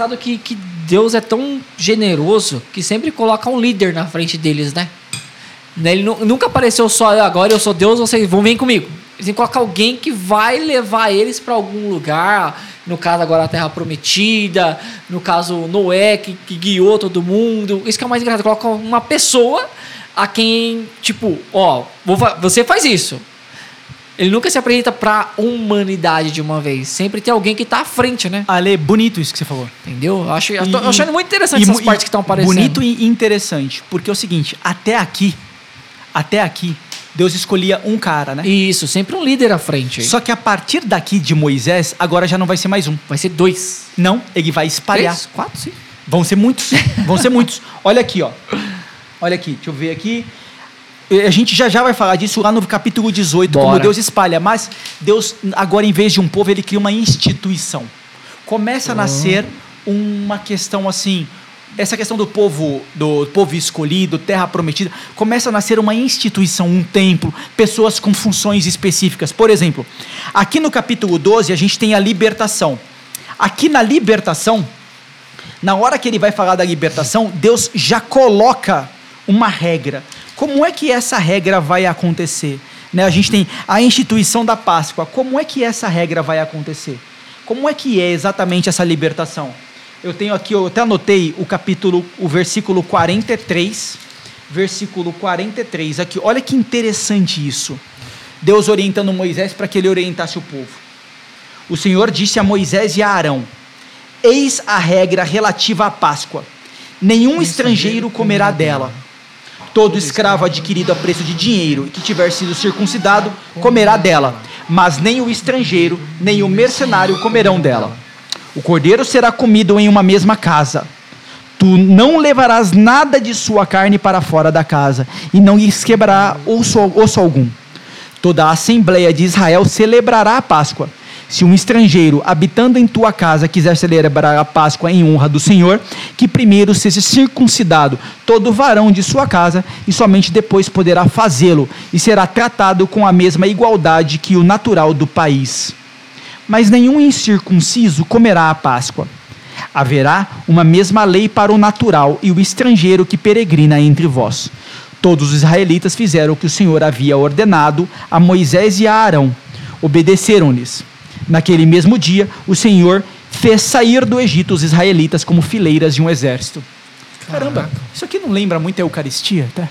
engraçado que, que Deus é tão generoso que sempre coloca um líder na frente deles, né? Né, Ele nu- nunca apareceu só "Ah, agora eu sou Deus, vocês vão vir comigo. Ele tem que colocar alguém que vai levar eles para algum lugar. No caso, agora a Terra Prometida. No caso, Noé, que, que guiou todo mundo. Isso que é o mais engraçado. Coloca uma pessoa a quem, tipo, ó, vou você faz isso. Ele nunca se apresenta pra humanidade de uma vez. Sempre tem alguém que tá à frente, né? Ale, bonito isso que você falou. Entendeu? Eu acho, eu E- tô achando muito interessante e essas mu- partes e que estão aparecendo. Bonito e interessante, porque é o seguinte, até aqui, até aqui, Deus escolhia um cara, né? Isso, sempre um líder à frente. aí. Só que a partir daqui de Moisés, agora já não vai ser mais um. Vai ser dois. Não, ele vai espalhar. Três, quatro, sim. Vão ser muitos. Vão ser muitos. Olha aqui, ó. Olha aqui, deixa eu ver aqui. A gente já já vai falar disso lá no capítulo 18, como Bora. Deus espalha. Mas Deus, agora, em vez de um povo, ele cria uma instituição. Começa a nascer uma questão assim. Essa questão do povo, do povo escolhido, terra prometida, começa a nascer uma instituição, um templo, pessoas com funções específicas. Por exemplo, aqui no capítulo 12 a gente tem a libertação. Aqui na libertação, na hora que ele vai falar da libertação, Deus já coloca uma regra. Como é que essa regra vai acontecer? Né, a gente tem a instituição da Páscoa. Como é que essa regra vai acontecer? Como é que é exatamente essa libertação? Eu tenho aqui, eu até anotei o capítulo, o versículo 43, versículo 43 aqui. Olha que interessante isso. Deus orientando Moisés para que ele orientasse o povo. O Senhor disse a Moisés e a Arão: Eis a regra relativa à Páscoa. Nenhum estrangeiro comerá dela. Todo escravo adquirido a preço de dinheiro e que tiver sido circuncidado comerá dela. Mas nem o estrangeiro, nem o mercenário comerão dela. O cordeiro será comido em uma mesma casa. Tu não levarás nada de sua carne para fora da casa, e não lhes quebrará osso, osso algum. Toda a Assembleia de Israel celebrará a Páscoa. Se um estrangeiro habitando em tua casa quiser celebrar a Páscoa em honra do Senhor, que primeiro seja circuncidado todo varão de sua casa, e somente depois poderá fazê-lo, e será tratado com a mesma igualdade que o natural do país. Mas nenhum incircunciso comerá a Páscoa. Haverá uma mesma lei para o natural e o estrangeiro que peregrina entre vós. Todos os israelitas fizeram o que o Senhor havia ordenado a Moisés e a Arão. Obedeceram-lhes. Naquele mesmo dia, o Senhor fez sair do Egito os israelitas como fileiras de um exército. Caramba, isso aqui não lembra muito a Eucaristia, até?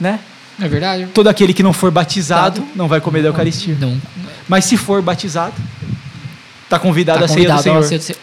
Né? É verdade? Todo aquele que não for batizado não vai comer da Eucaristia. Não. Mas se for batizado, está convidado Tá a ceia do convidado Senhor. a ceia do Senhor.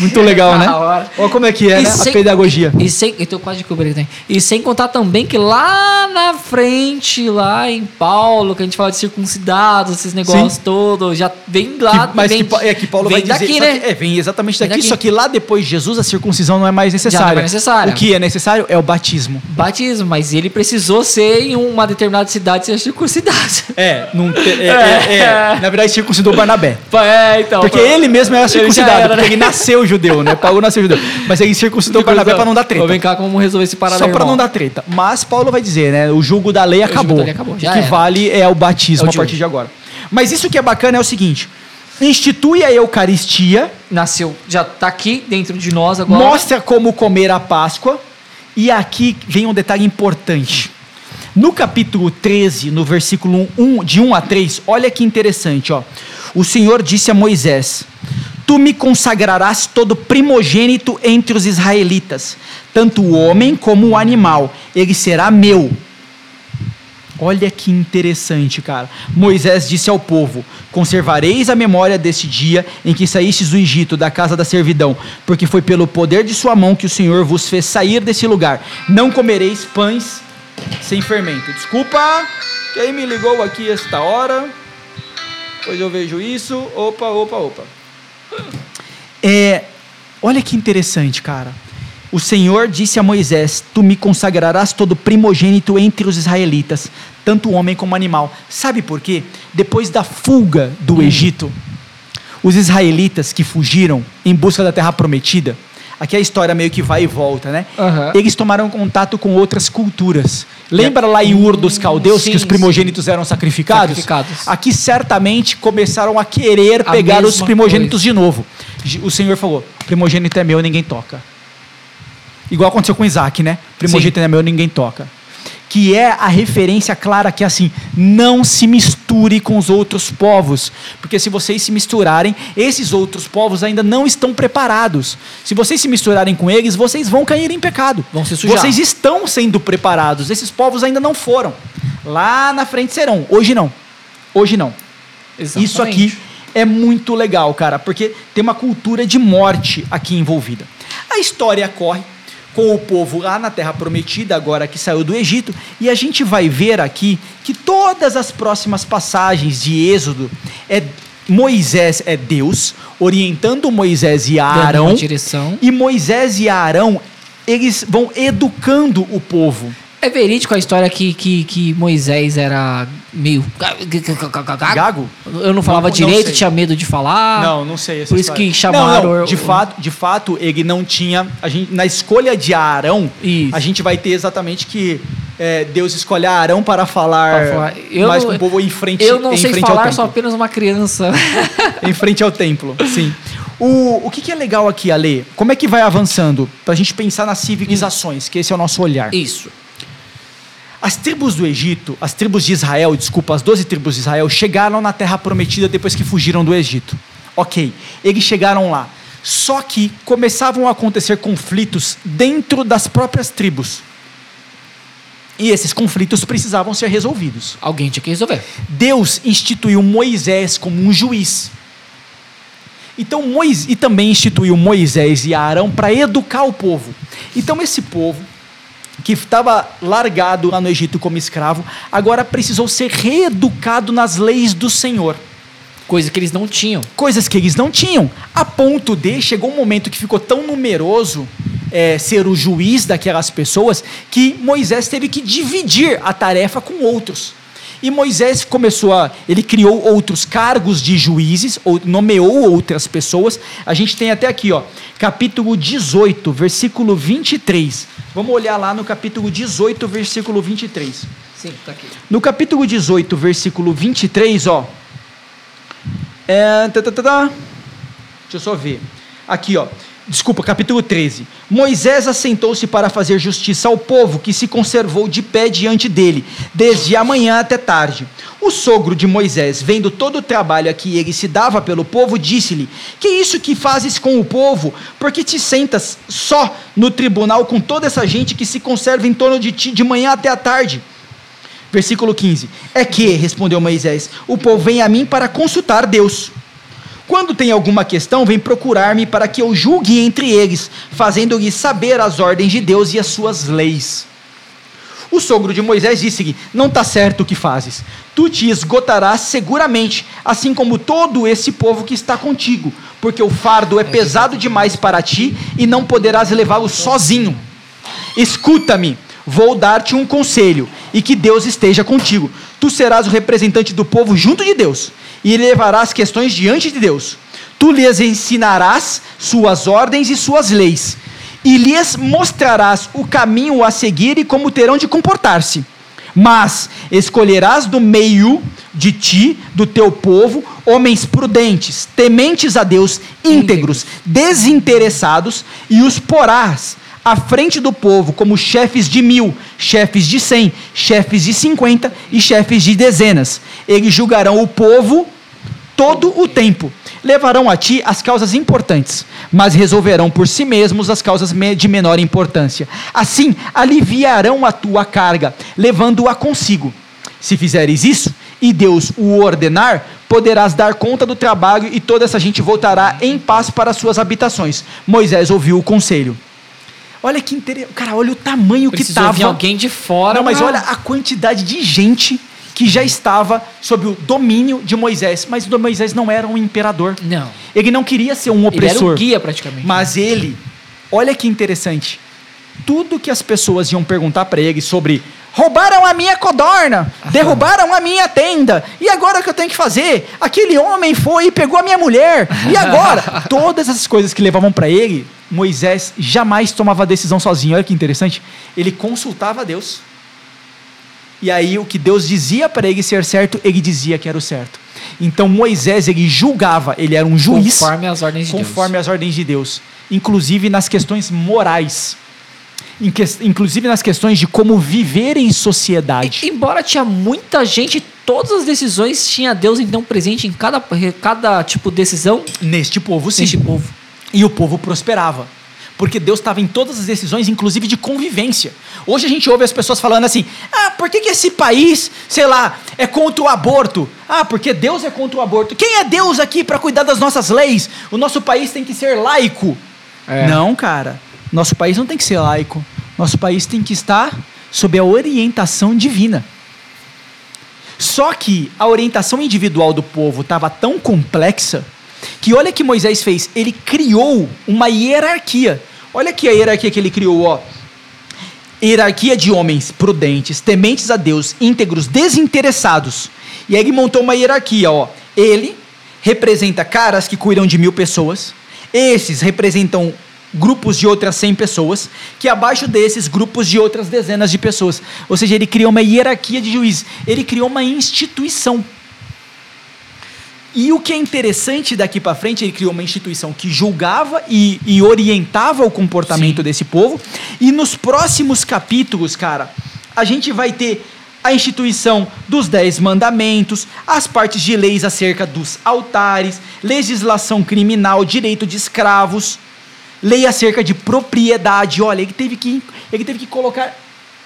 Muito legal, né? Hora. Olha como é que é, E né? sem- A pedagogia. E sem, eu tô quase cobrir tem. E sem contar também que lá na frente, lá em Paulo, que a gente fala de circuncidados, esses negócios todos, já vem lá. Que- mas vem, que, é que Paulo vem vai dizer. daqui, né? que- é, vem exatamente Vem daqui, daqui. Só que lá depois de Jesus a circuncisão não é mais necessária. Já não é necessária. O que é necessário é o batismo. Batismo, mas ele precisou ser em uma determinada cidade ser circuncidado. É, não te- é, é, é. na verdade circuncidou Barnabé. É, então. Porque ele mesmo era circuncidado, era, porque né? ele nasceu judeu, né? Paulo nasceu judeu. Mas ele circuncidou Barnabé para não dar treta. Vou vem cá como resolver esse paralelo. Só para não dar treta. Mas Paulo vai dizer, né? O jugo da lei acabou. da lei acabou, já o que era. vale é o batismo É o a partir de agora. Mas isso que é bacana é o seguinte: institui a Eucaristia, Nasceu, já tá aqui dentro de nós agora. mostra como comer a Páscoa, e aqui vem um detalhe importante. No capítulo 13, no versículo 1, de 1 a 3, olha que interessante, ó. O Senhor disse a Moisés: Tu me consagrarás todo primogênito entre os israelitas, tanto o homem como o animal, ele será meu. Olha que interessante, cara. Moisés disse ao povo: Conservareis a memória deste dia em que saístes do Egito, da casa da servidão, porque foi pelo poder de sua mão que o Senhor vos fez sair desse lugar. Não comereis pães sem fermento. Desculpa, quem me ligou aqui esta hora? Pois eu vejo isso. Opa, opa, opa. É, olha que interessante, cara. O Senhor disse a Moisés: Tu me consagrarás todo primogênito entre os israelitas, tanto homem como animal. Sabe por quê? Depois da fuga do Egito, os israelitas que fugiram em busca da terra prometida, aqui a história meio que vai e volta, né? Aham. Eles tomaram contato com outras culturas. Lembra lá em Ur dos caldeus Sim, que os primogênitos eram sacrificados? Sacrificados. Aqui certamente começaram a querer A pegar os primogênitos coisa. de novo. O Senhor falou: primogênito é meu, ninguém toca. Igual aconteceu com Isaac, né? Primogênito é meu, ninguém toca. Que é a referência clara que é assim, não se misture com os outros povos, porque se vocês se misturarem, esses outros povos ainda não estão preparados. Se vocês se misturarem com eles, vocês vão cair em pecado. Vão se sujar. Vocês estão sendo preparados. Esses povos ainda não foram. Lá na frente serão. Hoje não. Hoje não. Isso aqui é muito legal, cara, porque tem uma cultura de morte aqui envolvida. A história corre com o povo lá na Terra Prometida, agora que saiu do Egito, e a gente vai ver aqui que todas as próximas passagens de Êxodo é Moisés é Deus orientando Moisés e Arão, e Moisés e Arão eles vão educando o povo. É verídico a história que, que, que Moisés era meio. Gago? Eu não falava Não- não direito, sei. tinha medo de falar. Não, não sei Por isso história. que chamaram Não, de fato, de fato, ele não tinha. A gente, na escolha de Arão, Isso. a gente vai ter exatamente que é, Deus escolhe Arão para falar, Pra falar. Eu mais com o povo em frente, Eu não sei falar, sou apenas uma criança. em frente ao templo. Sim. O, o que, que é legal aqui, Ale? Como é que vai avançando? Para a gente pensar nas civilizações, que esse é o nosso olhar. Isso. As tribos do Egito, as tribos de Israel, desculpa, as 12 tribos de Israel, chegaram na terra prometida depois que fugiram do Egito. Ok, eles chegaram lá. Só que começavam a acontecer conflitos dentro das próprias tribos. E esses conflitos precisavam ser resolvidos. Alguém tinha que resolver. Deus instituiu Moisés como um juiz. Então Moisés e também instituiu Moisés e Arão para educar o povo. Então esse povo que estava largado lá no Egito como escravo, agora precisou ser reeducado nas leis do Senhor. Coisa que eles não tinham. Coisas que eles não tinham. A ponto de, chegou um momento que ficou tão numeroso é, ser o juiz daquelas pessoas, que Moisés teve que dividir a tarefa com outros. E Moisés começou a. Ele criou outros cargos de juízes, ou nomeou outras pessoas. A gente tem até aqui, ó, capítulo 18, versículo 23. Vamos olhar lá no capítulo 18, versículo 23. Sim, tá aqui. No capítulo 18, versículo 23, ó. É, tá, tá, tá, tá. Deixa eu só ver. Aqui, ó. Desculpa, capítulo 13. Moisés assentou-se para fazer justiça ao povo que se conservou de pé diante dele, desde a manhã até tarde. O sogro de Moisés, vendo todo o trabalho a que ele se dava pelo povo, disse-lhe: Que isso que fazes com o povo? Porque te sentas só no tribunal com toda essa gente que se conserva em torno de ti de manhã até a tarde? Versículo 15: É que, respondeu Moisés, o povo vem a mim para consultar Deus. Quando tem alguma questão, vem procurar-me para que eu julgue entre eles, fazendo-lhes saber as ordens de Deus e as suas leis. O sogro de Moisés disse-lhe: Não está certo o que fazes. Tu te esgotarás seguramente, assim como todo esse povo que está contigo, porque o fardo é pesado demais para ti e não poderás levá-lo sozinho. Escuta-me, vou dar-te um conselho, e que Deus esteja contigo. Tu serás o representante do povo junto de Deus, e levarás questões diante de Deus. Tu lhes ensinarás suas ordens e suas leis, e lhes mostrarás o caminho a seguir e como terão de comportar-se. Mas escolherás do meio de ti, do teu povo, homens prudentes, tementes a Deus, íntegros, desinteressados, e os porás à frente do povo como chefes de mil, chefes de cem, chefes de cinquenta e chefes de dezenas. Eles julgarão o povo todo o tempo. Levarão a ti as causas importantes, mas resolverão por si mesmos as causas de menor importância. Assim, aliviarão a tua carga, levando-a consigo. Se fizeres isso, e Deus o ordenar, poderás dar conta do trabalho e toda essa gente voltará em paz para suas habitações. Moisés ouviu o conselho. Olha que interessante. Cara, olha o tamanho Precisou que vir estava. alguém de fora. Não, mas pra- olha a quantidade de gente que já estava sob o domínio de Moisés. Mas o Moisés não era um imperador. Não. Ele não queria ser um Ele era opressor. um guia praticamente. Mas ele, olha que interessante. Tudo que as pessoas iam perguntar para ele sobre roubaram a minha codorna, derrubaram a minha tenda, e agora o que eu tenho que fazer? Aquele homem foi e pegou a minha mulher, e agora? Todas essas coisas que levavam para ele, Moisés jamais tomava decisão sozinho. Olha que interessante. Ele consultava a Deus. E aí o que Deus dizia para ele ser certo, ele dizia que era o certo. Então Moisés ele julgava, ele era um juiz Conforme as ordens de conforme Deus. as ordens de Deus, inclusive nas questões morais, inclusive nas questões de como viver em sociedade. E- embora tinha muita gente, todas as decisões tinha Deus então presente em cada, cada tipo de decisão Neste povo, sim. neste povo. E o povo prosperava. Porque Deus estava em todas as decisões, inclusive de convivência. Hoje a gente ouve as pessoas falando assim: ah, por que, que esse país, sei lá, é contra o aborto? Ah, porque Deus é contra o aborto. Quem é Deus aqui para cuidar das nossas leis? O nosso país tem que ser laico. É. Não, cara. Nosso país não tem que ser laico. Nosso país tem que estar sob a orientação divina. Só que a orientação individual do povo estava tão complexa que olha que Moisés fez, ele criou uma hierarquia. Olha aqui a hierarquia que ele criou, ó. Hierarquia de homens prudentes, tementes a Deus, íntegros, desinteressados. E aí ele montou uma hierarquia, ó. Ele representa caras que cuidam de mil pessoas. Esses representam grupos de outras 100 pessoas, que abaixo desses grupos de outras dezenas de pessoas. Ou seja, ele criou uma hierarquia de juízes. Ele criou uma instituição. E o que é interessante daqui para frente, ele criou uma instituição que julgava e, e orientava o comportamento Sim. desse povo. E nos próximos capítulos, cara, a gente vai ter a instituição dos dez mandamentos, as partes de leis acerca dos altares, legislação criminal, direito de escravos, lei acerca de propriedade. Olha, ele teve que, ele teve que colocar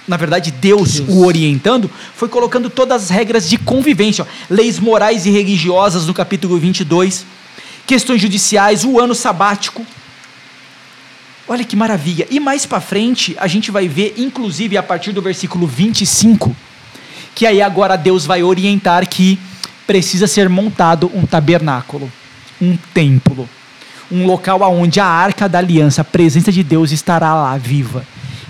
na verdade, Deus, Deus. o orientando, foi colocando todas as regras de convivência, ó, leis morais e religiosas no capítulo 22, questões judiciais, o ano sabático. Olha que maravilha. E mais para frente, a gente vai ver, inclusive a partir do versículo 25, que aí agora Deus vai orientar que precisa ser montado um tabernáculo, um templo, um local aonde a arca da aliança, a presença de Deus estará lá viva.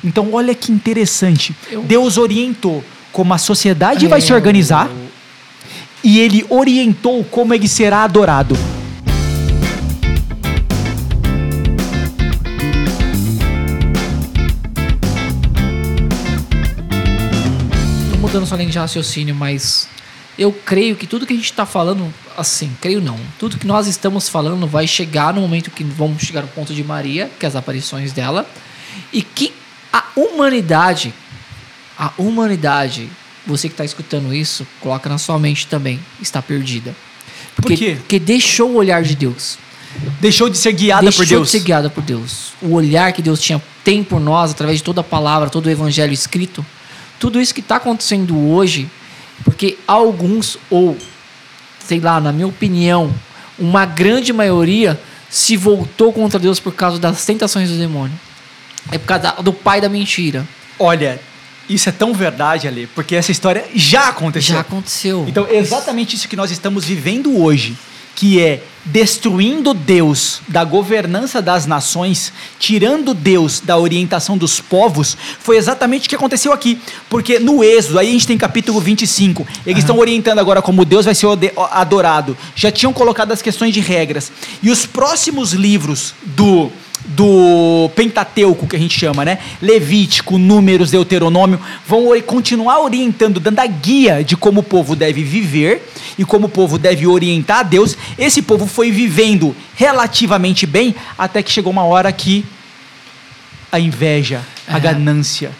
Então, olha que interessante. Eu- Deus orientou como a sociedade vai se É, organizar e ele orientou como ele será adorado. Tô mudando sua linha de raciocínio, mas eu creio que tudo que a gente tá falando, assim, creio não, tudo que nós estamos falando vai chegar no momento que vamos chegar no ponto de Maria, que é as aparições dela, e que a humanidade, a humanidade, você que está escutando isso, coloca na sua mente também, está perdida. Porque, quê? Porque deixou o olhar de Deus. Deixou de ser guiada deixou por Deus. de ser guiada por Deus. O olhar que Deus tinha tem por nós através de toda a palavra, todo o evangelho escrito, tudo isso que está acontecendo hoje, porque alguns ou sei lá, na minha opinião, uma grande maioria se voltou contra Deus por causa das tentações do demônio. É por causa do pai da mentira. Olha, isso é tão verdade, Ale, porque essa história já aconteceu. Já aconteceu. Então, exatamente isso que nós estamos vivendo hoje, que é destruindo Deus da governança das nações, tirando Deus da orientação dos povos, foi exatamente o que aconteceu aqui. Porque no Êxodo, aí a gente tem capítulo 25, eles estão orientando agora como Deus vai ser adorado. Já tinham colocado as questões de regras. E os próximos livros do do Pentateuco, que a gente chama, né? Levítico, Números, Deuteronômio, vão continuar orientando, dando a guia de como o povo deve viver e como o povo deve orientar a Deus. Esse povo foi vivendo relativamente bem até que chegou uma hora que a inveja, a É. ganância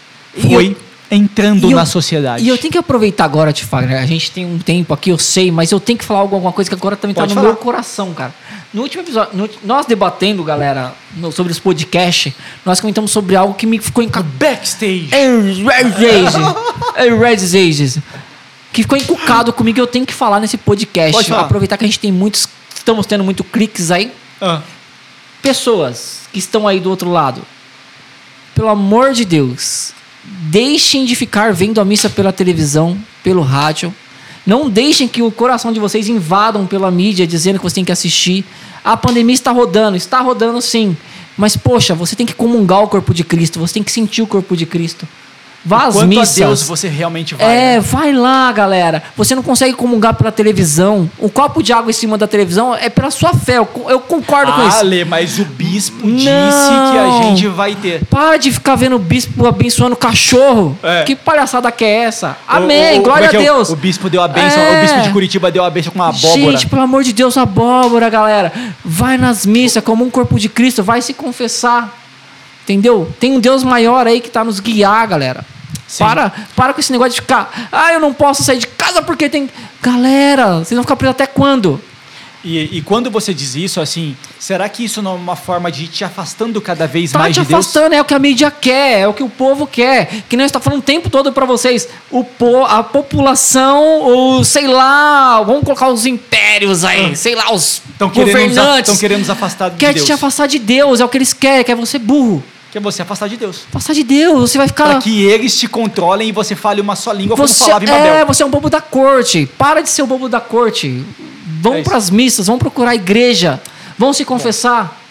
foi entrando eu- na sociedade. E eu tenho que aproveitar agora, Tifagner. A gente tem um tempo aqui, eu sei, mas eu tenho que falar alguma coisa que agora também Pode tá no falar. meu coração, cara. No último episódio, no nós debatendo, galera, no- sobre os podcasts, nós comentamos sobre algo que me ficou encaixado. backstage. Red Ages. Que ficou encucado comigo e eu tenho que falar nesse podcast. Pode falar. Aproveitar que a gente tem muitos. Estamos tendo muito cliques aí. Ah, Pessoas que estão aí do outro lado. Pelo amor de Deus. Deixem de ficar vendo a missa pela televisão, pelo rádio. Não deixem que o coração de vocês invadam pela mídia dizendo que você tem que assistir. A pandemia está rodando, está rodando sim. Mas, poxa, você tem que comungar o corpo de Cristo, você tem que sentir o corpo de Cristo. Vá às Quanto missas. a Deus você realmente vai. É, né? vai lá, galera. Você não consegue comungar pela televisão. Um copo de água em cima da televisão é pela sua fé. Eu, co- eu concordo com isso. Lê, mas o bispo Não. disse que a gente vai ter. Para de ficar vendo o bispo abençoando cachorro. É. Que palhaçada que é essa? O- Amém, o- glória a como é que é? O- Deus. O, bispo deu a bênção, É. o bispo de Curitiba deu a bênção com uma abóbora. Gente, pelo amor de Deus, abóbora, galera. Vai nas missas como um corpo de Cristo, vai se confessar. Entendeu? Tem um Deus maior aí que tá nos guiar, galera. Sim. Para, para com esse negócio de ficar, ah, eu não posso sair de casa porque tem. Galera, vocês vão ficar presos até quando? E, e quando você diz isso, assim, será que isso não é uma forma de ir te afastando cada vez Tá mais te de Deus? afastando, é o que a mídia quer, é o que o povo quer. Que nem está falando o tempo todo para vocês. O po, a população, o, sei lá, vamos colocar os impérios aí, sei lá, os Estão nos, governantes. tão querendo nos afastar de quer Deus. te afastar de Deus, é o que eles querem, quer você burro. Quer você afastar de Deus. Afastar de Deus, você vai ficar. Para que eles te controlem e você fale uma só língua você, como falava em é, Babel. você é um bobo da corte. Para de ser o bobo da corte. É Vão isso. para as missas, vão procurar a igreja, vão se confessar.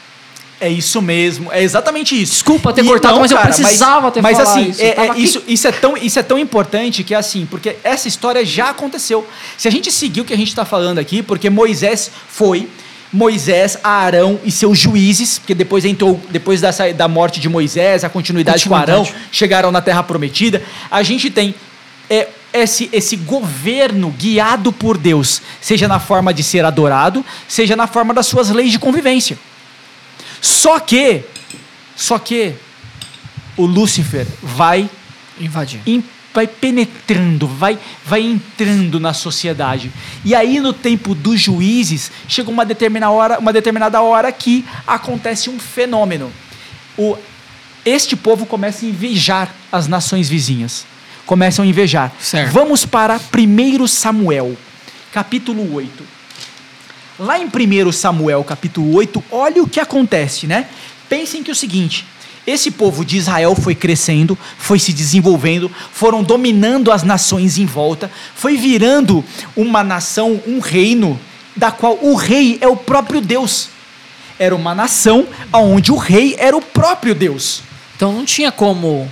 É isso mesmo, é exatamente isso. Desculpa ter cortado, mas eu precisava ter mas, falado assim, isso. é- é isso, isso, é tão, isso é tão importante que é assim, porque essa história já aconteceu. Se a gente seguir o que a gente está falando aqui, porque Moisés foi, Moisés, Arão e seus juízes, porque depois entrou, depois da, da morte de Moisés, a continuidade, com. Arão, chegaram na Terra Prometida. A gente tem é, esse, esse governo guiado por Deus, seja na forma de ser adorado, seja na forma das suas leis de convivência. Só que, só que o Lúcifer vai, Invadir. Vai penetrando, vai, vai entrando na sociedade. E aí no tempo dos juízes chega uma determinada hora, uma determinada hora que acontece um fenômeno. O, este povo começa a invejar as nações vizinhas. Começam a invejar. Certo. Vamos para 1 Samuel, capítulo 8. Lá em 1 Samuel, capítulo 8, olha o que acontece, né? Pensem que é o seguinte: esse povo de Israel foi crescendo, foi se desenvolvendo, foram dominando as nações em volta, foi virando uma nação, um reino, da qual o rei é o próprio Deus. Era uma nação onde o rei era o próprio Deus. Então não tinha como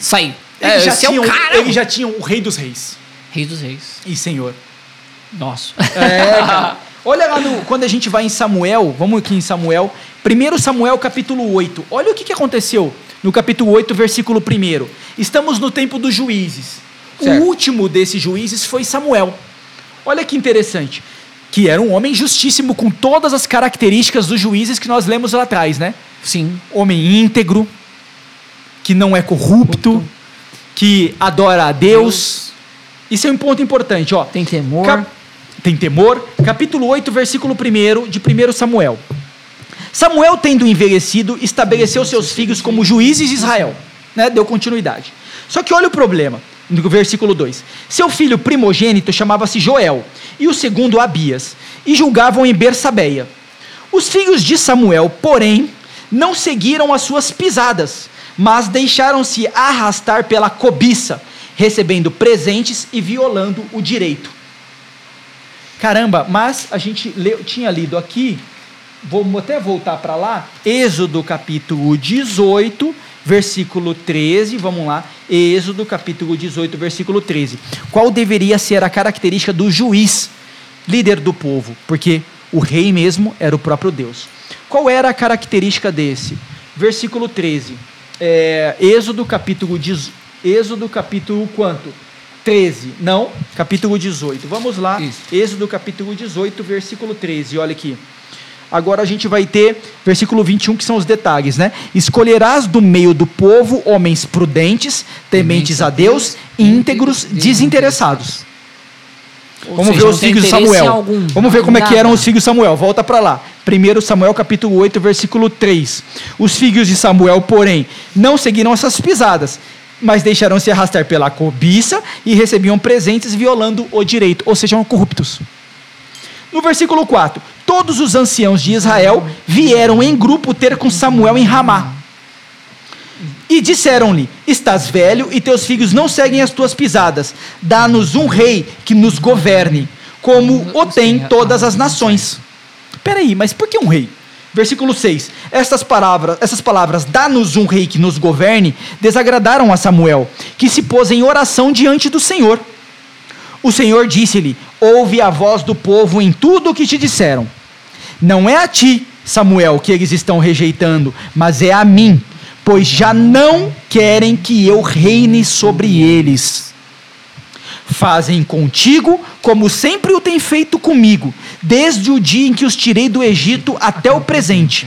sair. Eles, É, já, esse é eles já tinham o rei dos reis Rei dos reis. e senhor. Nossa. É, cara. Olha lá no, quando a gente vai em Samuel, vamos aqui em Samuel, 1 Samuel capítulo 8. Olha o que, que aconteceu no capítulo 8, versículo 1. Estamos no tempo dos juízes. Certo. O último desses juízes foi Samuel. Olha que interessante. Que era um homem justíssimo com todas as características dos juízes que nós lemos lá atrás, né? Sim. Homem íntegro, que não é corrupto, que adora a Deus. Isso é um ponto importante, ó. Tem temor. Cap- Tem temor. Capítulo 8, versículo 1 de 1 Samuel. Samuel, tendo envelhecido, estabeleceu seus filhos como juízes de Israel. Né? Deu continuidade. Só que olha o problema, no versículo 2. Seu filho primogênito chamava-se Joel, e o segundo Abias, e julgavam em Bersabeia. Os filhos de Samuel, porém, não seguiram as suas pisadas, mas deixaram-se arrastar pela cobiça, recebendo presentes e violando o direito. Caramba, mas a gente leu- tinha lido aqui, vou até voltar para lá, Êxodo capítulo 18, versículo 13, vamos lá, Êxodo capítulo 18, versículo 13. Qual deveria ser a característica do juiz, líder do povo? Porque o rei mesmo era o próprio Deus. Qual era a característica desse? Versículo 13. É, Êxodo capítulo 18. Êxodo capítulo quanto? 13. Não, capítulo 18. Vamos lá. Isso. Êxodo capítulo 18, versículo 13. Olha aqui. Agora a gente vai ter versículo 21, que são os detalhes, né? Escolherás do meio do povo homens prudentes, tementes a Deus, íntegros, desinteressados. Ou Vamos seja, ver os filhos de Samuel. algum. Vamos ver como é que eram os filhos de Samuel. Volta para lá. 1 Samuel capítulo 8, versículo 3. Os filhos de Samuel, porém, não seguiram essas pisadas, mas deixaram-se arrastar pela cobiça e recebiam presentes violando o direito, ou seja, eram corruptos. No versículo 4, todos os anciãos de Israel vieram em grupo ter com Samuel em Ramá. E disseram-lhe: Estás velho e teus filhos não seguem as tuas pisadas. Dá-nos um rei que nos governe, como o tem todas as nações. Peraí, mas por que um rei? Versículo 6: Estas palavras, essas palavras, dá-nos um rei que nos governe, desagradaram a Samuel, que se pôs em oração diante do Senhor. O Senhor disse-lhe: Ouve a voz do povo em tudo o que te disseram. Não é a ti, Samuel, que eles estão rejeitando, mas é a mim, pois já não querem que eu reine sobre eles. Fazem contigo como sempre o têm feito comigo, desde o dia em que os tirei do Egito até o presente.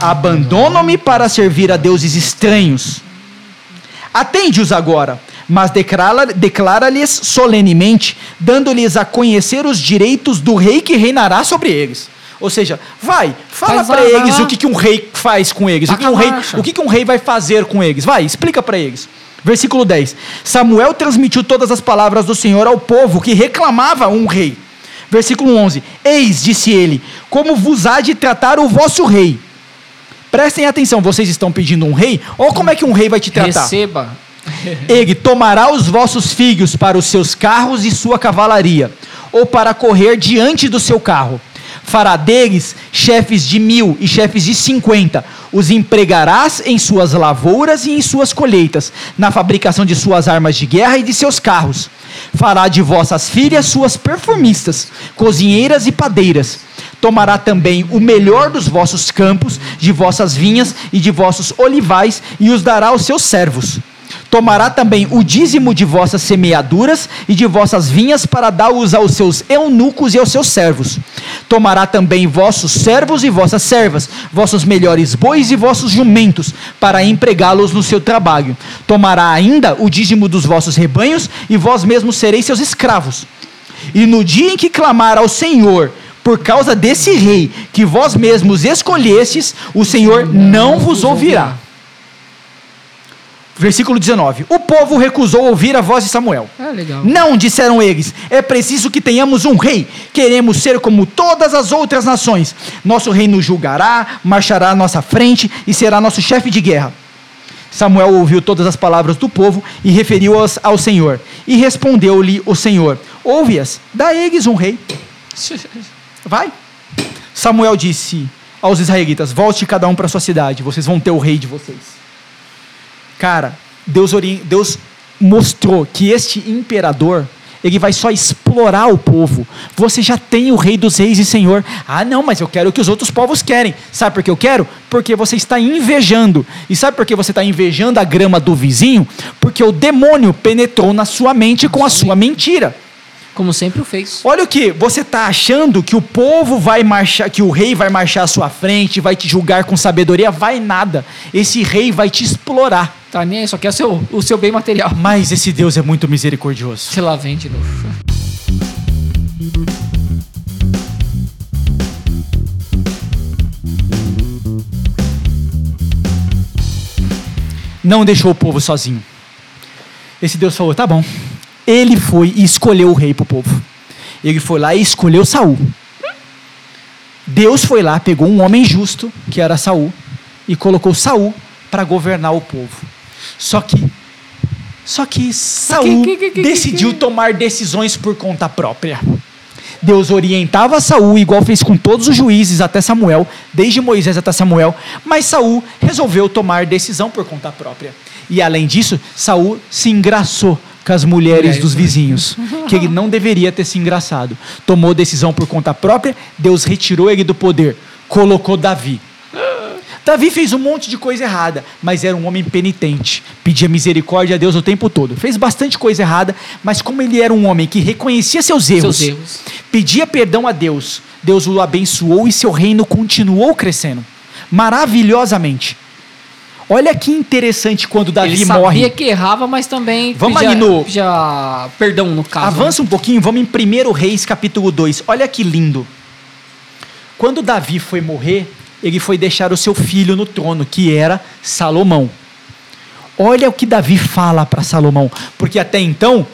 Abandonam-me para servir a deuses estranhos. Atende-os agora, mas declara- declara-lhes solenemente, dando-lhes a conhecer os direitos do rei que reinará sobre eles. Ou seja, vai, fala para eles lá. o que, que um rei faz com eles, o que, um rei, o que, que um rei vai fazer com eles. Vai, explica para eles. Versículo 10. Samuel transmitiu todas as palavras do Senhor ao povo que reclamava um rei. Versículo 11. Eis, disse ele, como vos há de tratar o vosso rei. Prestem atenção, vocês estão pedindo um rei? Ou como é que um rei vai te tratar? Receba. Ele tomará os vossos filhos para os seus carros e sua cavalaria, ou para correr diante do seu carro. Fará deles chefes de mil e chefes de cinquenta. Os empregarás em suas lavouras e em suas colheitas, na fabricação de suas armas de guerra e de seus carros. Fará de vossas filhas suas perfumistas, cozinheiras e padeiras. Tomará também o melhor dos vossos campos, de vossas vinhas e de vossos olivais, e os dará aos seus servos. Tomará também o dízimo de vossas semeaduras e de vossas vinhas para dar-os aos seus eunucos e aos seus servos. Tomará também vossos servos e vossas servas, vossos melhores bois e vossos jumentos, para empregá-los no seu trabalho. Tomará ainda o dízimo dos vossos rebanhos e vós mesmos sereis seus escravos. E no dia em que clamar ao Senhor por causa desse rei que vós mesmos escolhestes, o Senhor não vos ouvirá. Versículo 19: O povo recusou ouvir a voz de Samuel. Legal. Não, disseram eles, é preciso que tenhamos um rei. Queremos ser como todas as outras nações. Nosso rei nos julgará, marchará à nossa frente e será nosso chefe de guerra. Samuel ouviu todas as palavras do povo e referiu-as ao Senhor. E respondeu-lhe o Senhor: Ouve-as, dá eles um rei. Vai. Samuel disse aos israelitas: Volte cada um para sua cidade, vocês vão ter o rei de vocês. Cara, Deus, ori- Deus mostrou que este imperador, ele vai só explorar o povo. Você já tem o rei dos reis e senhor. Ah, não, mas eu quero o que os outros povos querem. Sabe por que eu quero? Porque você está invejando. E sabe por que você está invejando a grama do vizinho? Porque o demônio penetrou na sua mente com a sua mentira. Como sempre o fez. Olha o que, você está achando que o povo vai marchar, que o rei vai marchar à sua frente, vai te julgar com sabedoria? Vai nada. Esse rei vai te explorar. Tá nem aí, só quer o seu, o seu bem material. Mas esse Deus é muito misericordioso. Se lá vem de novo. Não deixou o povo sozinho. Esse Deus falou: tá bom. Ele foi e escolheu o rei para o povo. Ele foi lá e escolheu Saul. Deus foi lá, pegou um homem justo, que era Saul, e colocou Saul para governar o povo. Só que só que Saul que- que- que- decidiu tomar decisões por conta própria. Deus orientava Saul, igual fez com todos os juízes até Samuel, desde Moisés até Samuel, mas Saul resolveu tomar decisão por conta própria. E além disso, Saul se engraçou com as mulheres dos vizinhos, que ele não deveria ter se engraçado. Tomou decisão por conta própria, Deus retirou ele do poder, colocou Davi. Davi fez um monte de coisa errada, mas era um homem penitente, pedia misericórdia a Deus o tempo todo. Fez bastante coisa errada, mas como ele era um homem que reconhecia seus erros, Seus erros. pedia perdão a Deus, Deus o abençoou e seu reino continuou crescendo maravilhosamente. Olha que interessante quando Davi Ele sabia morre. que errava, mas também Vamos pedia, aí no- pedia perdão no caso. Avança um pouquinho, vamos em 1 Reis capítulo 2. Olha que lindo. Quando Davi foi morrer, ele foi deixar o seu filho no trono, que era Salomão. Olha o que Davi fala para Salomão, porque até então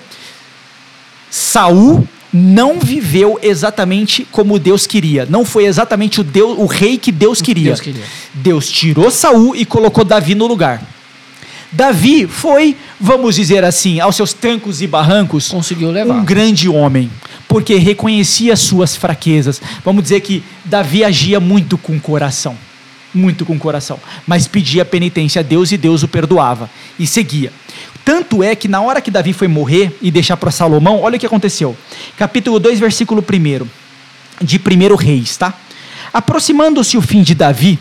Saul não viveu exatamente como Deus queria. Não foi exatamente o Deus, o rei que Deus queria. Deus queria. Deus tirou Saul e colocou Davi no lugar. Davi foi, vamos dizer assim, aos seus trancos e barrancos, Conseguiu levar. um grande homem, porque reconhecia suas fraquezas. Vamos dizer que Davi agia muito com o coração. muito com o coração, mas pedia penitência a Deus e Deus o perdoava e seguia. Tanto é que na hora que Davi foi morrer e deixar para Salomão, olha o que aconteceu. Capítulo 2, versículo 1 de 1 Reis, tá? Aproximando-se o fim de Davi,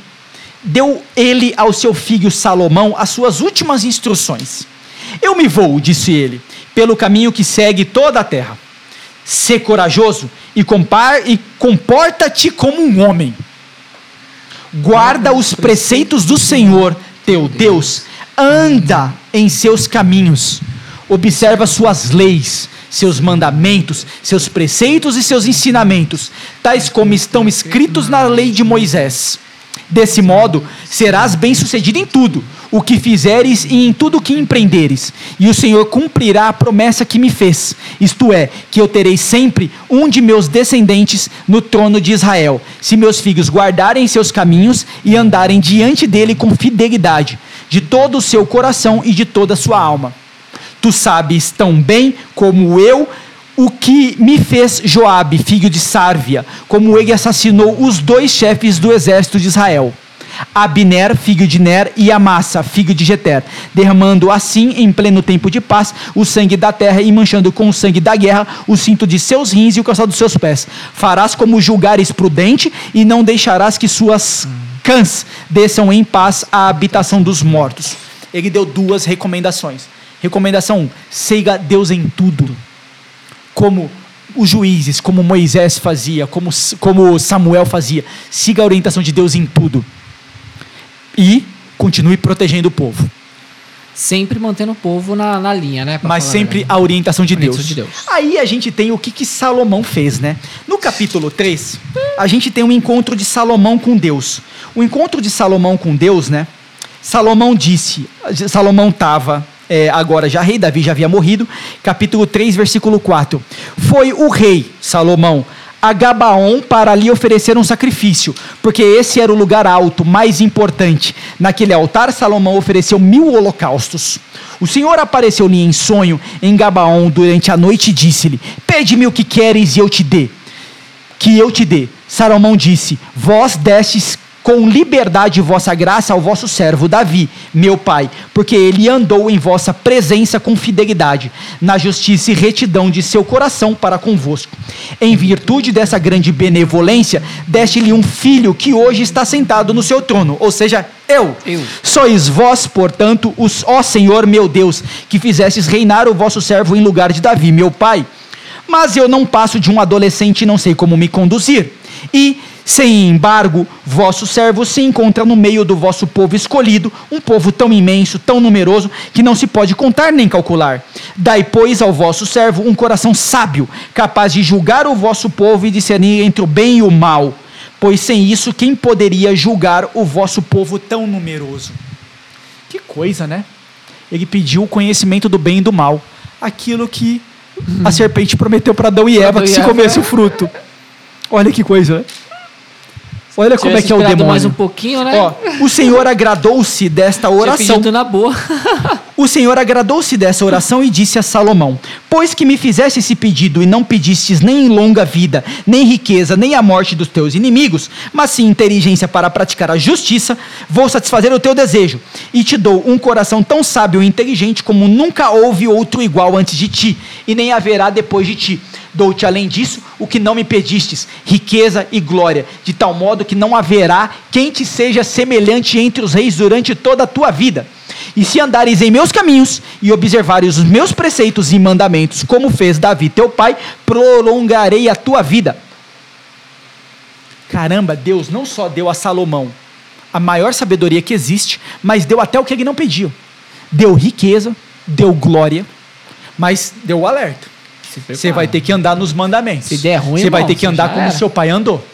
deu ele ao seu filho Salomão as suas últimas instruções. Eu me vou, disse ele, pelo caminho que segue toda a terra. Sê corajoso e, e comporta-te como um homem. Guarda os preceitos do Senhor, teu Deus. Anda em seus caminhos. Observa suas leis, seus mandamentos, seus preceitos e seus ensinamentos, tais como estão escritos na lei de Moisés. Desse modo, serás bem-sucedido em tudo o que fizeres e em tudo o que empreenderes, e o Senhor cumprirá a promessa que me fez, isto é, que eu terei sempre um de meus descendentes no trono de Israel, se meus filhos guardarem seus caminhos e andarem diante dele com fidelidade, de todo o seu coração e de toda a sua alma. Tu sabes tão bem como eu o que me fez Joabe, filho de Sárvia, como ele assassinou os dois chefes do exército de Israel. Abner, filho de Ner, e Amassa, filho de Jeter, derramando assim, em pleno tempo de paz, o sangue da terra e manchando com o sangue da guerra o cinto de seus rins e o calçado dos seus pés. Farás como julgares prudente e não deixarás que suas cãs desçam em paz à habitação dos mortos. Ele deu duas recomendações. Recomendação 1: um, siga Deus em tudo. Como os juízes, como Moisés fazia, como, como Samuel fazia. Siga a orientação de Deus em tudo e continue protegendo o povo. Sempre mantendo o povo na, na linha, né? Mas sempre a, a orientação, de, Deus. de Deus. Aí a gente tem o que, que Salomão fez, né? No capítulo 3, a gente tem um encontro de Salomão com Deus. O encontro de Salomão com Deus, né? Salomão disse, Salomão estava é, agora já rei, Davi já havia morrido, capítulo 3, versículo 4. Foi o rei, Salomão, a Gabaon para lhe oferecer um sacrifício, porque esse era o lugar alto, mais importante. Naquele altar, Salomão ofereceu mil holocaustos. O Senhor apareceu-lhe em sonho em Gabaon durante a noite e disse-lhe: Pede-me o que queres e eu te dê. Que eu te dê. Salomão disse: Vós destes com liberdade vossa graça ao vosso servo Davi, meu pai, porque ele andou em vossa presença com fidelidade, na justiça e retidão de seu coração para convosco. Em virtude dessa grande benevolência, deste-lhe um filho que hoje está sentado no seu trono, ou seja, eu. eu. Sois vós, portanto, os, ó Senhor meu Deus, que fizestes reinar o vosso servo em lugar de Davi, meu pai. Mas eu não passo de um adolescente e não sei como me conduzir. E sem embargo, vosso servo se encontra no meio do vosso povo escolhido, um povo tão imenso, tão numeroso, que não se pode contar nem calcular. Dai, pois, ao vosso servo um coração sábio, capaz de julgar o vosso povo e discernir entre o bem e o mal. Pois sem isso, quem poderia julgar o vosso povo tão numeroso? Que coisa, né? Ele pediu o conhecimento do bem e do mal. Aquilo que a serpente prometeu para Adão e Eva, que se comesse o fruto. Olha que coisa, né? Olha como é que é o demônio. mais um pouquinho, né? Ó, o Senhor agradou-se desta oração. na boa. o Senhor agradou-se dessa oração e disse a Salomão: Pois que me fizeste esse pedido e não pedistes nem longa vida, nem riqueza, nem a morte dos teus inimigos, mas sim inteligência para praticar a justiça, vou satisfazer o teu desejo e te dou um coração tão sábio e inteligente como nunca houve outro igual antes de ti, e nem haverá depois de ti Dou-te além disso o que não me pedistes, riqueza e glória, de tal modo que não haverá quem te seja semelhante entre os reis durante toda a tua vida. E se andares em meus caminhos e observares os meus preceitos e mandamentos, como fez Davi teu pai, prolongarei a tua vida. Caramba, Deus não só deu a Salomão a maior sabedoria que existe, mas deu até o que ele não pediu. Deu riqueza, deu glória, mas deu o alerta. Você vai ter que andar nos mandamentos. Se der ruim, Você vai ter que andar como seu pai andou.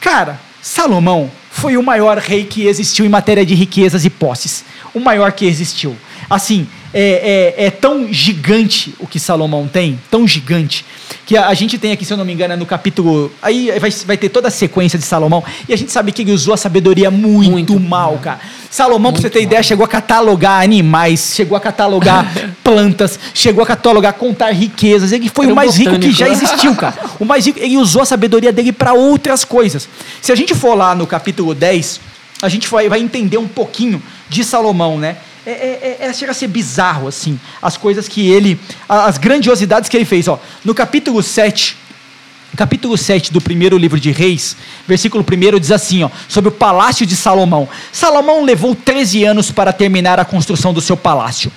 Cara, Salomão foi o maior rei que existiu em matéria de riquezas e posses. O maior que existiu. Assim, é, é, é, tão gigante o que Salomão tem, tão gigante, que a, a, gente tem aqui, se eu não me engano, é no capítulo. Aí vai, vai ter toda a sequência de Salomão, e a gente sabe que ele usou a sabedoria muito, muito mal, cara. Salomão, muito pra você ter mal. ideia, chegou a catalogar animais, chegou a catalogar plantas, chegou a catalogar, contar riquezas. Ele foi Era o mais rico que já existiu, cara. O mais rico, ele usou a sabedoria dele para outras coisas. Se a gente for lá no capítulo 10 a gente vai, vai entender um pouquinho de Salomão, né? É, é, é, é, chega a ser bizarro, assim, as coisas que ele, as grandiosidades que ele fez. Ó, no capítulo 7, capítulo 7 do primeiro livro de Reis, versículo 1 diz assim, ó, sobre o palácio de Salomão. Salomão levou 13 anos para terminar a construção do seu palácio.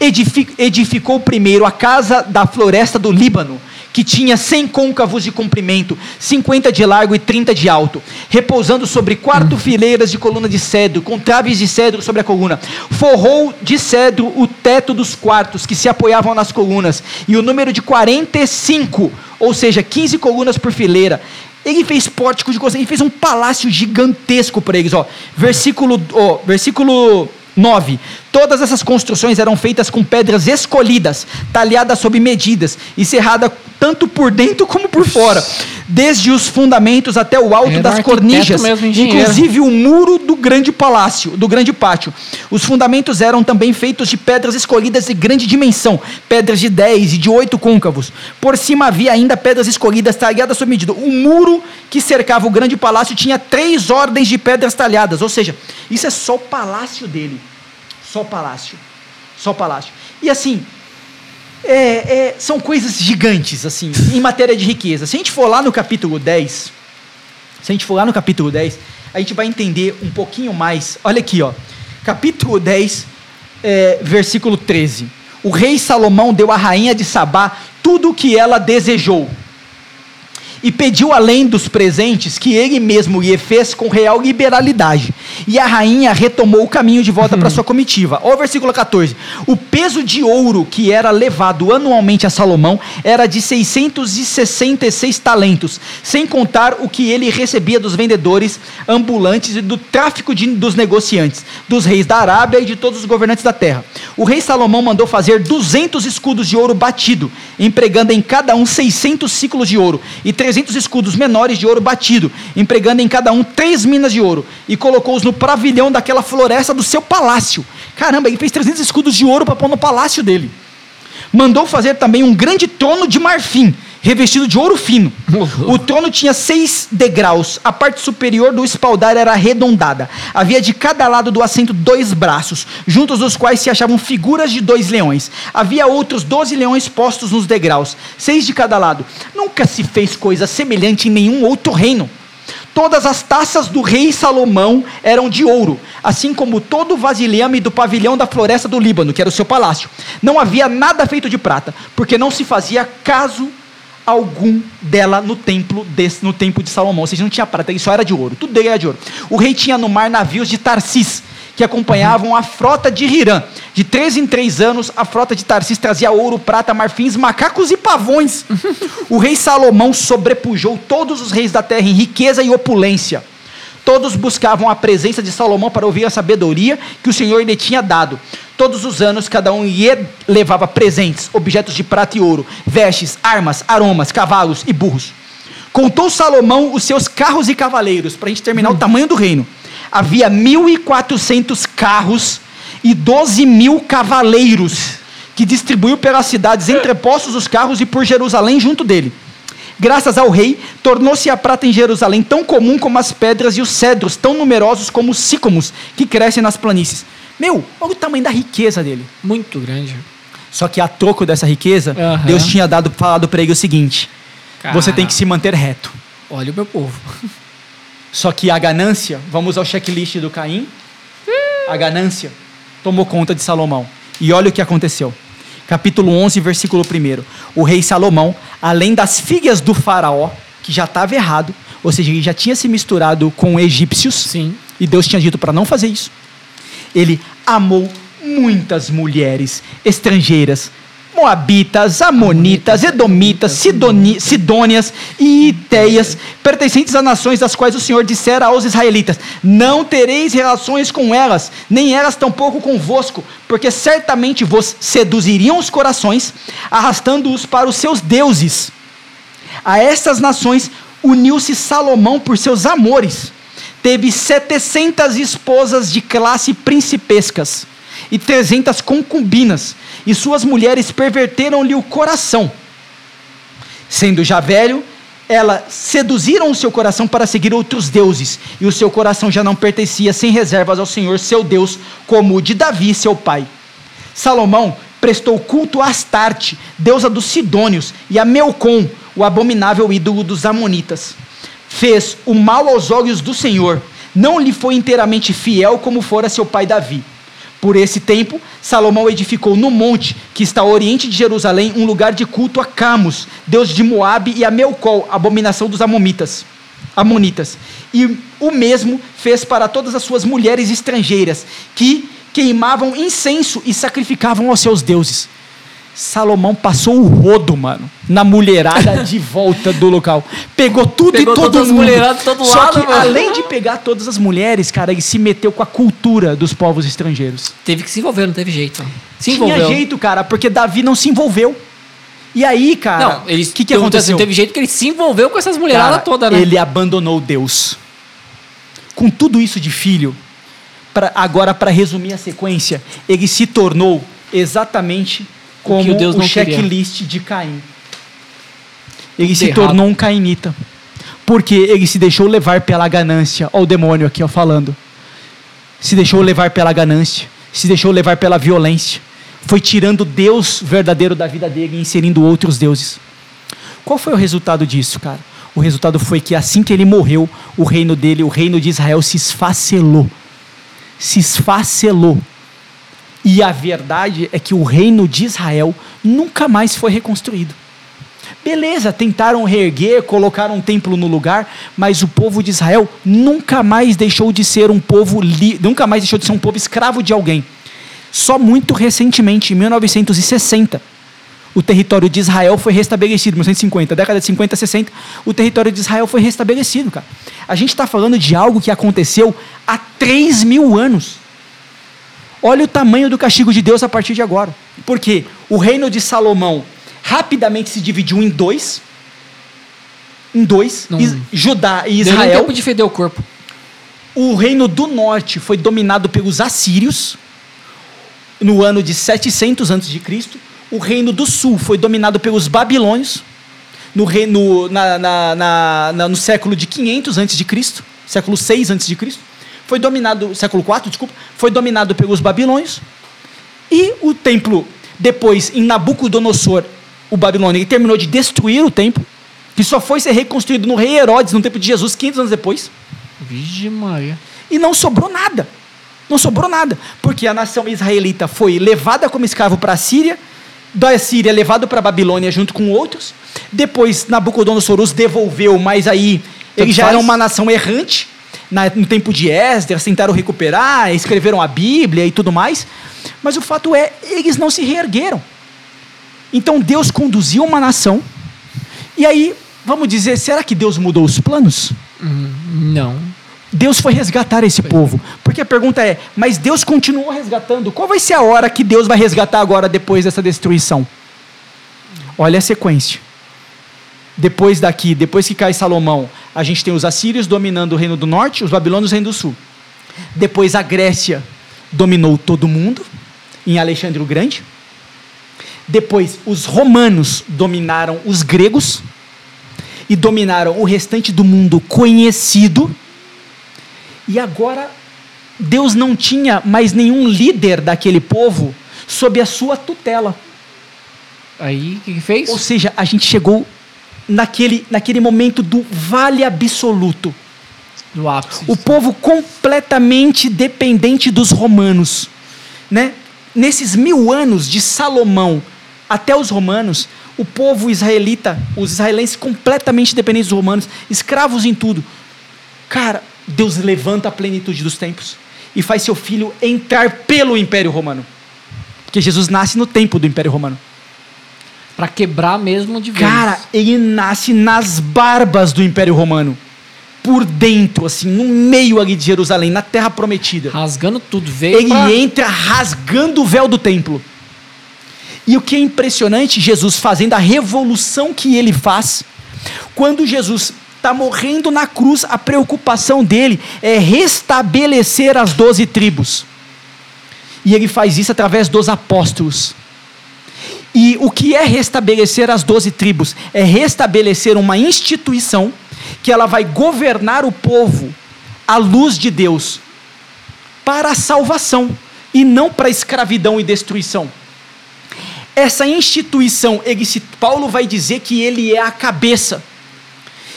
edificou primeiro a casa da floresta do Líbano, que tinha 100 côncavos de comprimento, 50 de largo e 30 de alto, repousando sobre quatro fileiras de coluna de cedro, com traves de cedro sobre a coluna. Forrou de cedro o teto dos quartos que se apoiavam nas colunas, e o número de 45, ou seja, 15 colunas por fileira. Ele fez pórtico de coisa, ele fez um palácio gigantesco para eles, ó. Versículo, ó, versículo 9. Todas essas construções eram feitas com pedras escolhidas, talhadas sob medidas e serrada tanto por dentro como por fora, desde os fundamentos até o alto das cornijas, mesmo, inclusive o muro do grande palácio, do grande pátio. Os fundamentos eram também feitos de pedras escolhidas de grande dimensão, pedras de 10 e de 8 côncavos. Por cima havia ainda pedras escolhidas talhadas sob medida. O muro que cercava o grande palácio tinha três ordens de pedras talhadas, ou seja, isso é só o palácio dele. Só palácio. Só palácio. E assim, é, é, são coisas gigantes, assim, em matéria de riqueza. Se a gente for lá no capítulo 10, se a gente for lá no capítulo 10, a gente vai entender um pouquinho mais. Olha aqui, ó. Capítulo 10, é, versículo 13. O rei Salomão deu à rainha de Sabá tudo o que ela desejou e pediu além dos presentes que ele mesmo lhe fez com real liberalidade. E a rainha retomou o caminho de volta para sua comitiva. Olha o versículo 14. O peso de ouro que era levado anualmente a Salomão era de 666 talentos, sem contar o que ele recebia dos vendedores ambulantes e do tráfico de, dos negociantes, dos reis da Arábia e de todos os governantes da terra. O rei Salomão mandou fazer 200 escudos de ouro batido, empregando em cada um 600 ciclos de ouro e 300 300 escudos menores de ouro batido, empregando em cada um três minas de ouro, e colocou-os no pavilhão daquela floresta do seu palácio. Caramba, ele fez 300 escudos de ouro para pôr no palácio dele. Mandou fazer também um grande trono de marfim, revestido de ouro fino. O trono tinha seis degraus. A parte superior do espaldar era arredondada. Havia de cada lado do assento dois braços, juntos dos quais se achavam figuras de dois leões. Havia outros doze leões postos nos degraus, seis de cada lado. Nunca se fez coisa semelhante em nenhum outro reino. Todas as taças do rei Salomão eram de ouro, assim como todo o vasilhame do pavilhão da floresta do Líbano, que era o seu palácio. Não havia nada feito de prata, porque não se fazia caso algum dela no templo desse, no de Salomão. Ou seja, não tinha prata, só era de ouro. Tudo era de ouro. O rei tinha no mar navios de Tarsis, que acompanhavam a frota de Hirã. De três em três anos, a frota de Tarsis trazia ouro, prata, marfins, macacos e pavões. o rei Salomão sobrepujou todos os reis da terra em riqueza e opulência. Todos buscavam a presença de Salomão para ouvir a sabedoria que o Senhor lhe tinha dado. Todos os anos, cada um levava presentes, objetos de prata e ouro, vestes, armas, aromas, cavalos e burros. Contou Salomão os seus carros e cavaleiros, para a gente terminar hum. o tamanho do reino. Havia 1.400 carros e 12 mil cavaleiros, que distribuiu pelas cidades entrepostos os carros e por Jerusalém junto dele. Graças ao rei, tornou-se a prata em Jerusalém tão comum como as pedras e os cedros, tão numerosos como os sícomos que crescem nas planícies. Meu, olha o tamanho da riqueza dele. Muito grande. Só que a troco dessa riqueza, uhum. Deus tinha dado falado para ele o seguinte: Cara. você tem que se manter reto. Olha o meu povo. Só que a ganância, vamos ao checklist do Caim. A ganância tomou conta de Salomão. E olha o que aconteceu. Capítulo 11, versículo 1. O rei Salomão, além das filhas do faraó, que já estava errado, ou seja, ele já tinha se misturado com egípcios. Sim. E Deus tinha dito para não fazer isso ele amou muitas mulheres estrangeiras, Moabitas, Amonitas, Edomitas, Sidoni, Sidônias e Iteias, pertencentes a nações das quais o Senhor dissera aos israelitas: Não tereis relações com elas, nem elas tampouco convosco, porque certamente vos seduziriam os corações, arrastando-os para os seus deuses. A estas nações uniu-se Salomão por seus amores teve 700 esposas de classe principescas e 300 concubinas, e suas mulheres perverteram-lhe o coração. Sendo já velho, ela seduziram o seu coração para seguir outros deuses, e o seu coração já não pertencia sem reservas ao Senhor, seu Deus, como o de Davi, seu pai. Salomão prestou culto a Astarte, deusa dos Sidônios, e a Melcom, o abominável ídolo dos Amonitas. Fez o mal aos olhos do Senhor, não lhe foi inteiramente fiel como fora seu pai Davi. Por esse tempo, Salomão edificou no monte, que está ao oriente de Jerusalém, um lugar de culto a Camus, deus de Moabe, e a Melcol, abominação dos Amomitas. Amonitas. E o mesmo fez para todas as suas mulheres estrangeiras, que queimavam incenso e sacrificavam aos seus deuses. Salomão passou o rodo, mano, na mulherada de volta do local. Pegou tudo Pegou e todo todas as mundo. mulheradas de todo Só lado, que mano. além de pegar todas as mulheres, cara, ele se meteu com a cultura dos povos estrangeiros. Teve que se envolver, não teve jeito. Se Tinha envolveu. jeito, cara, porque Davi não se envolveu. E aí, cara, o que, que aconteceu? Teve jeito que ele se envolveu com essas mulheradas todas, né? Ele abandonou Deus. Com tudo isso de filho, pra, agora para resumir a sequência, ele se tornou exatamente como o o checklist de Caim. Ele se tornou um cainita. Porque ele se deixou levar pela ganância. Olha o demônio aqui ó, falando. Se deixou levar pela ganância. Se deixou levar pela violência. Foi tirando Deus verdadeiro da vida dele e inserindo outros deuses. Qual foi o resultado disso, cara? O resultado foi que assim que ele morreu, o reino dele, o reino de Israel, se esfacelou. Se esfacelou. E a verdade é que o reino de Israel nunca mais foi reconstruído. Beleza, tentaram reerguer, colocaram um templo no lugar, mas o povo de Israel nunca mais deixou de ser um povo, nunca mais deixou de ser um povo escravo de alguém. Só muito recentemente, em 1960, o território de Israel foi restabelecido, 1950, década de 50, 60, o território de Israel foi restabelecido, cara. A gente está falando de algo que aconteceu há 3 mil anos. Olha o tamanho do castigo de Deus a partir de agora. Porque o reino de Salomão rapidamente se dividiu em dois. Em dois. Não- Is- Judá e Deu Israel. tempo de feder o corpo. O reino do norte foi dominado pelos assírios no ano de 700 a.C. O reino do sul foi dominado pelos babilônios no, reino, na, na- na- na- no século de 500 a.C., século 6 a.C. Foi dominado, século 4, desculpa, foi dominado pelos babilônios. E o templo, depois, em Nabucodonosor, o babilônio, ele terminou de destruir o templo, que só foi ser reconstruído no rei Herodes, no tempo de Jesus, 500 anos depois. Vixe Maria. E não sobrou nada. Não sobrou nada. Porque a nação israelita foi levada como escravo para a Síria, da Síria levado para a Babilônia junto com outros. Depois Nabucodonosor os devolveu, mas aí eles já eram uma nação errante. Na- no tempo de Esdras, tentaram recuperar, escreveram a Bíblia e tudo mais. Mas o fato é, eles não se reergueram. Então Deus conduziu uma nação. E aí, vamos dizer, será que Deus mudou os planos? Não. Deus foi resgatar esse povo. Porque a pergunta é: mas Deus continuou resgatando? Qual vai ser a hora que Deus vai resgatar agora depois dessa destruição? Olha a sequência. Depois daqui, depois que cai Salomão, a gente tem os assírios dominando o reino do norte, os babilônios o reino do sul. Depois a Grécia dominou todo mundo, em Alexandre o Grande. Depois os romanos dominaram os gregos e dominaram o restante do mundo conhecido. E agora Deus não tinha mais nenhum líder daquele povo sob a sua tutela. Aí, o que, que fez? Ou seja, a gente chegou naquele, naquele momento do vale absoluto. No ápice. O povo completamente dependente dos romanos. Né? Nesses mil anos de Salomão até os romanos, o povo israelita, os israelenses completamente dependentes dos romanos, escravos em tudo. Cara, Deus levanta a plenitude dos tempos e faz seu filho entrar pelo Império Romano. Porque Jesus nasce no tempo do Império Romano. Pra quebrar mesmo de vez. Cara, ele nasce nas barbas do Império Romano. Por dentro, assim, no meio ali de Jerusalém, na terra prometida. Rasgando tudo. Veio Ele pra... entra rasgando o véu do templo. E o que é impressionante, Jesus fazendo a revolução que ele faz, quando Jesus está morrendo na cruz, a preocupação dele é restabelecer as doze tribos. E ele faz isso através dos apóstolos. E o que é restabelecer as doze tribos? É restabelecer uma instituição que ela vai governar o povo à luz de Deus para a salvação e não para a escravidão e destruição. Essa instituição, ele, Paulo vai dizer que ele é a cabeça.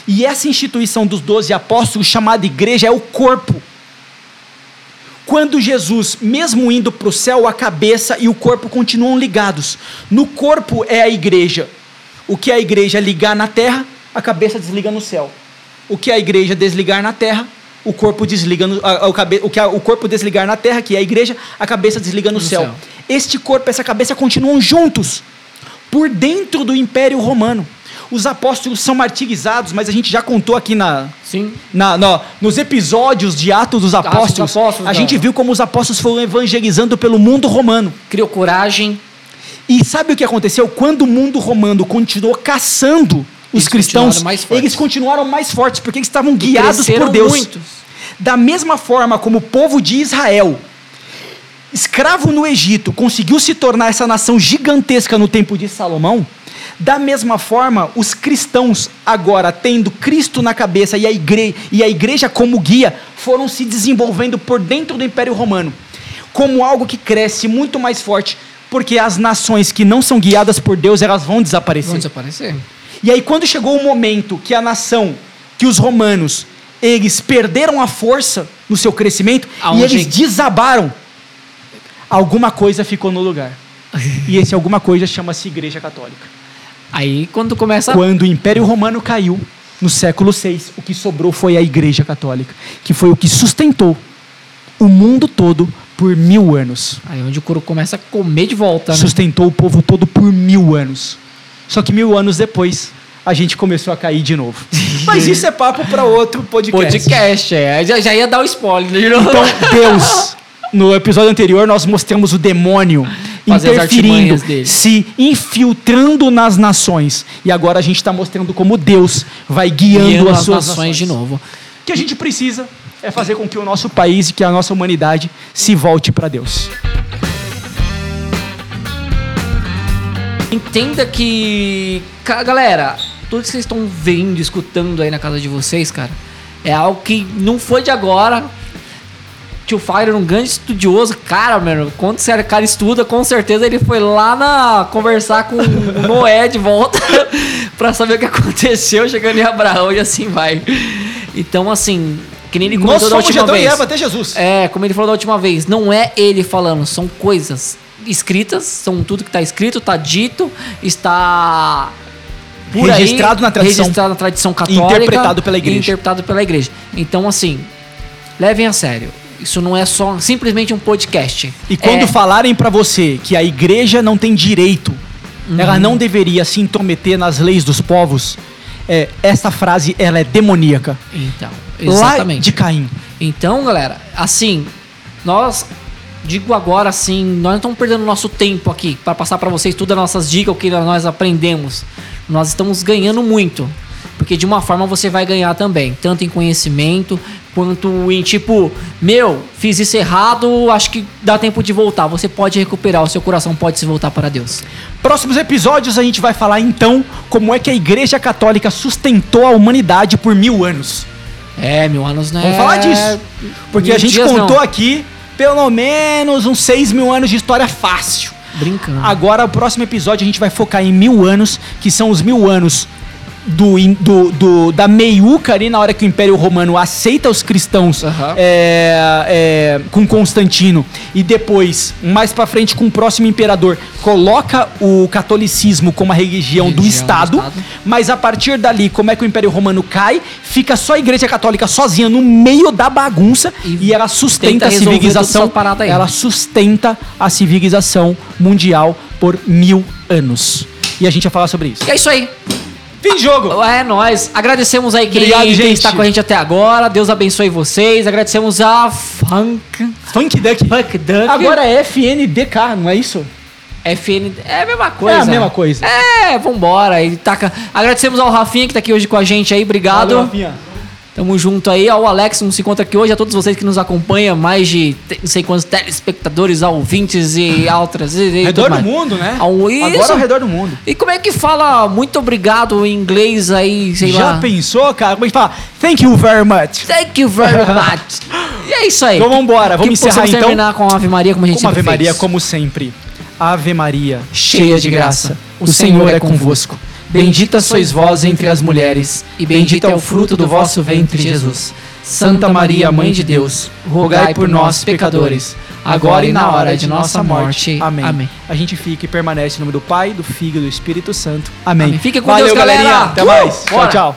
E essa instituição dos doze apóstolos, chamada igreja, é o corpo. Quando Jesus, mesmo indo para o céu, a cabeça e o corpo continuam ligados. No corpo é a igreja. O que a igreja ligar na terra, a cabeça desliga no céu. O que a igreja desligar na terra, o corpo desliga no, a, a, o que a, o corpo desligar na terra, que é a igreja, a cabeça desliga no, no céu. céu. Este corpo, essa cabeça continuam juntos por dentro do Império Romano. Os apóstolos são martirizados, mas a gente já contou aqui na, Sim. na, na nos episódios de Atos dos Apóstolos. Atos dos apóstolos a gente viu como os apóstolos foram evangelizando pelo mundo romano. Criou coragem. E sabe o que aconteceu? Quando o mundo romano continuou caçando os eles cristãos, continuaram eles continuaram mais fortes, porque eles estavam guiados por Deus. Muitos. Da mesma forma como o povo de Israel, escravo no Egito, conseguiu se tornar essa nação gigantesca no tempo de Salomão, da mesma forma, os cristãos, agora tendo Cristo na cabeça e a, igreja, e a igreja como guia, foram se desenvolvendo por dentro do Império Romano, como algo que cresce muito mais forte, porque as nações que não são guiadas por Deus, elas vão desaparecer. Vão desaparecer. E aí, quando chegou o momento que a nação, que os romanos, eles perderam a força no seu crescimento Aonde? e eles desabaram, alguma coisa ficou no lugar. e esse alguma coisa chama-se Igreja Católica. Aí quando começa. Quando o Império Romano caiu, no século VI, o que sobrou foi a Igreja Católica, que foi o que sustentou o mundo todo por mil anos. Aí onde o couro começa a comer de volta. Né? Sustentou o povo todo por mil anos. Só que mil anos depois, a gente começou a cair de novo. Mas isso é papo para outro podcast. Podcast, é. Já, já ia dar o spoiler de novo. Então, Deus, no episódio anterior, nós mostramos o demônio interferindo, se infiltrando nas nações. E agora a gente está mostrando como Deus vai guiando, guiando as, as suas nações de novo. O que a gente precisa é fazer com que o nosso país e que a nossa humanidade se volte para Deus. Entenda que, galera, tudo que vocês estão vendo, escutando aí na casa de vocês, cara, é algo que não foi de agora, Tio Fire era um grande estudioso. Cara, mano, quando esse cara estuda, com certeza ele foi lá na conversar com o Noé de volta para saber o que aconteceu chegando em Abraão e assim vai. Então, assim, que nem ele comentou Nós da última vez. E Eva até Jesus. É, como ele falou da última vez, não é ele falando, são coisas escritas, são tudo que está escrito, está dito, está por registrado aí, na tradição, registrado na tradição católica, interpretado pela igreja. Interpretado pela igreja. Então, assim, levem a sério. Isso não é só simplesmente um podcast. E quando é... falarem para você que a igreja não tem direito, uhum. ela não deveria se intrometer nas leis dos povos, é, essa frase ela é demoníaca. Então, exatamente. Lá de Caim. Então, galera, assim, nós digo agora assim, nós não estamos perdendo nosso tempo aqui para passar para vocês todas as nossas dicas, o que nós aprendemos. Nós estamos ganhando muito. Porque de uma forma você vai ganhar também, tanto em conhecimento quanto em tipo, meu, fiz isso errado, acho que dá tempo de voltar. Você pode recuperar, o seu coração pode se voltar para Deus. Próximos episódios a gente vai falar então como é que a Igreja Católica sustentou a humanidade por mil anos. É, mil anos, né? Vamos falar disso. Porque a gente contou não. aqui pelo menos uns seis mil anos de história fácil. Brincando. Agora, o próximo episódio a gente vai focar em mil anos, que são os mil anos do, do, do, da meiuca ali na hora que o Império Romano aceita os cristãos uhum. é, é, com Constantino e depois, mais para frente com o próximo imperador, coloca o catolicismo como a religião, religião do, estado, do, estado, mas a partir dali, como é que o Império Romano cai, fica só a Igreja Católica sozinha no meio da bagunça e, e ela sustenta a civilização, ela sustenta a civilização mundial por mil anos. E a gente vai falar sobre isso. E é isso aí. Fim de jogo. É nóis. Agradecemos aí quem, Obrigado, quem está com a gente até agora. Deus abençoe vocês. Agradecemos a Funk. Funk Duck. Funk Duck. Agora é FNDK, não é isso? FN. É a mesma coisa. É a mesma coisa. É, vambora. E taca... Agradecemos ao Rafinha que tá aqui hoje com a gente aí. Obrigado. Valeu, Rafinha. Tamo junto aí. Ao Alex não se encontra aqui hoje, a todos vocês que nos acompanham, mais de não sei quantos telespectadores, ouvintes e outras. E, e Redor do mundo, né? Ao- isso. Agora ao redor do mundo. E como é que fala muito obrigado em inglês aí, sei Já lá? pensou, cara? Como é que fala? Thank you very much. Thank you very much. e é isso aí. Então vambora, vamos encerrar então. terminar com a Ave Maria como a gente Ave sempre Maria, fez. como sempre. Ave Maria, cheia de graça. O Senhor é convosco. Bendita sois vós entre as mulheres, e bendito é o fruto do vosso ventre, Jesus. Santa Maria, Mãe de Deus, rogai por nós, pecadores, agora e na hora de nossa morte. Amém. Amém. A gente fica e permanece em nome do Pai, do Filho e do Espírito Santo. Amém. Amém. Fique com Valeu, Deus, galera. galerinha. Até Uh! mais. Tchau, tchau.